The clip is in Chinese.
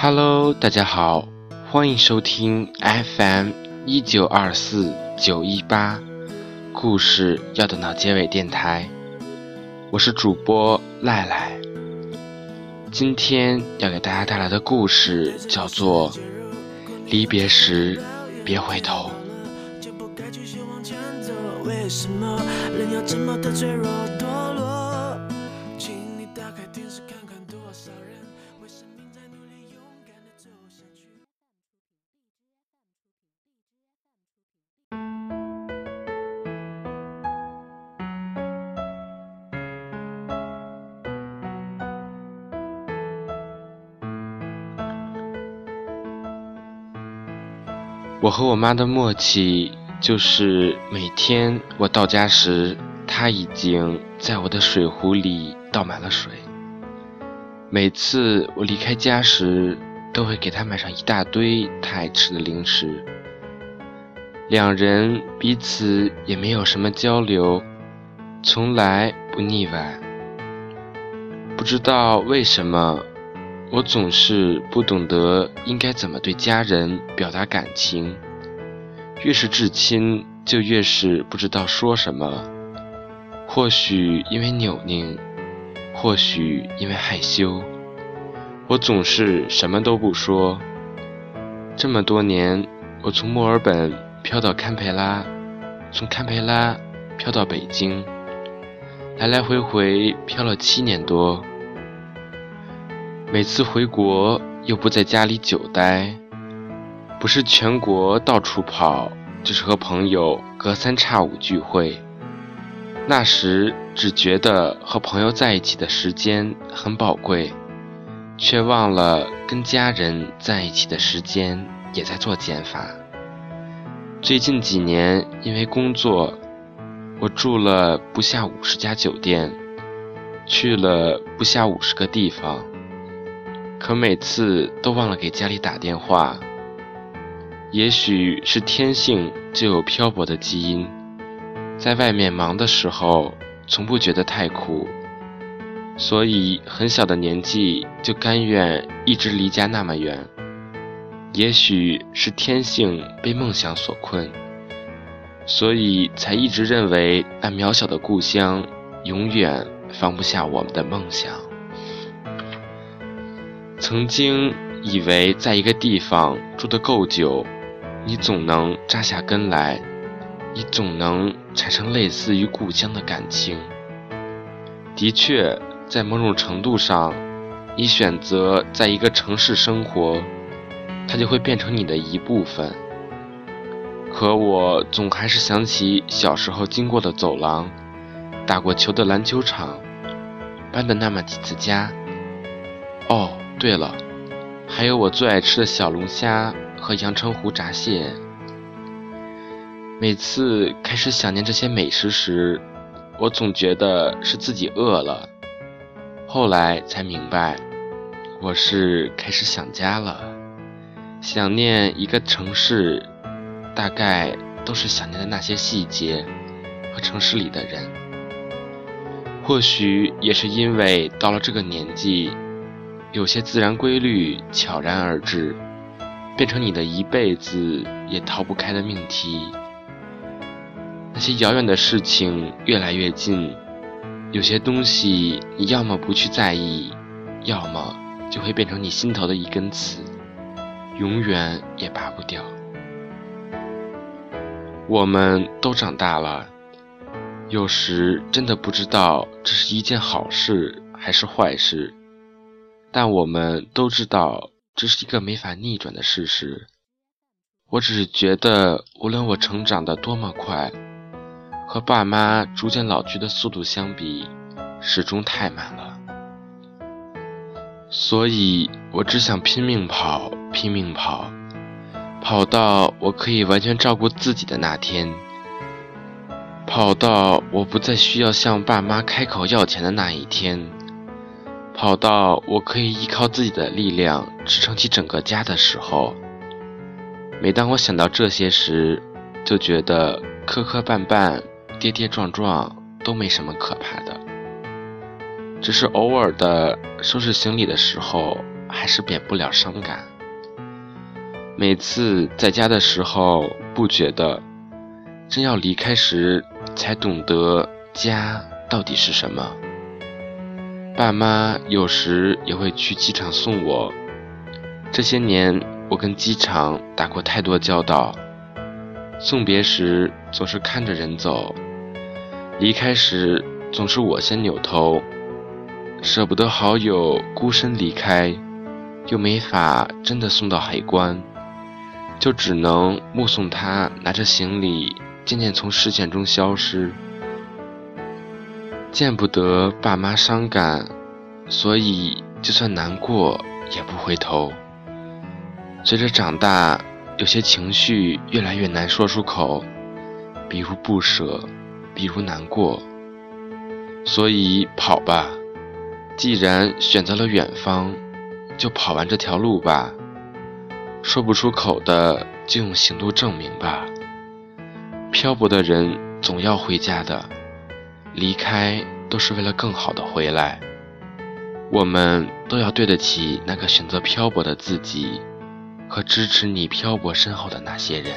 Hello，大家好，欢迎收听 FM 一九二四九一八故事要等到结尾电台，我是主播赖赖。今天要给大家带来的故事叫做《离别时别回头》。为什么人要这么的脆弱我和我妈的默契就是每天我到家时，她已经在我的水壶里倒满了水。每次我离开家时，都会给她买上一大堆她爱吃的零食。两人彼此也没有什么交流，从来不腻歪。不知道为什么。我总是不懂得应该怎么对家人表达感情，越是至亲，就越是不知道说什么。或许因为扭拧，或许因为害羞，我总是什么都不说。这么多年，我从墨尔本飘到堪培拉，从堪培拉飘到北京，来来回回飘了七年多。每次回国又不在家里久待，不是全国到处跑，就是和朋友隔三差五聚会。那时只觉得和朋友在一起的时间很宝贵，却忘了跟家人在一起的时间也在做减法。最近几年因为工作，我住了不下五十家酒店，去了不下五十个地方。可每次都忘了给家里打电话。也许是天性就有漂泊的基因，在外面忙的时候，从不觉得太苦，所以很小的年纪就甘愿一直离家那么远。也许是天性被梦想所困，所以才一直认为那渺小的故乡永远放不下我们的梦想。曾经以为在一个地方住得够久，你总能扎下根来，你总能产生类似于故乡的感情。的确，在某种程度上，你选择在一个城市生活，它就会变成你的一部分。可我总还是想起小时候经过的走廊，打过球的篮球场，搬的那么几次家。哦。对了，还有我最爱吃的小龙虾和阳澄湖闸蟹。每次开始想念这些美食时，我总觉得是自己饿了。后来才明白，我是开始想家了。想念一个城市，大概都是想念的那些细节和城市里的人。或许也是因为到了这个年纪。有些自然规律悄然而至，变成你的一辈子也逃不开的命题。那些遥远的事情越来越近，有些东西你要么不去在意，要么就会变成你心头的一根刺，永远也拔不掉。我们都长大了，有时真的不知道这是一件好事还是坏事。但我们都知道，这是一个没法逆转的事实。我只是觉得，无论我成长的多么快，和爸妈逐渐老去的速度相比，始终太慢了。所以我只想拼命跑，拼命跑，跑到我可以完全照顾自己的那天，跑到我不再需要向爸妈开口要钱的那一天。跑到我可以依靠自己的力量支撑起整个家的时候，每当我想到这些时，就觉得磕磕绊绊、跌跌撞撞都没什么可怕的。只是偶尔的收拾行李的时候，还是免不了伤感。每次在家的时候不觉得，真要离开时才懂得家到底是什么。爸妈有时也会去机场送我。这些年，我跟机场打过太多交道。送别时总是看着人走，离开时总是我先扭头，舍不得好友孤身离开，又没法真的送到海关。就只能目送他拿着行李渐渐从视线中消失，见不得爸妈伤感，所以就算难过也不回头。随着长大，有些情绪越来越难说出口，比如不舍，比如难过。所以跑吧，既然选择了远方，就跑完这条路吧。说不出口的，就用行动证明吧。漂泊的人总要回家的，离开都是为了更好的回来。我们都要对得起那个选择漂泊的自己，和支持你漂泊身后的那些人。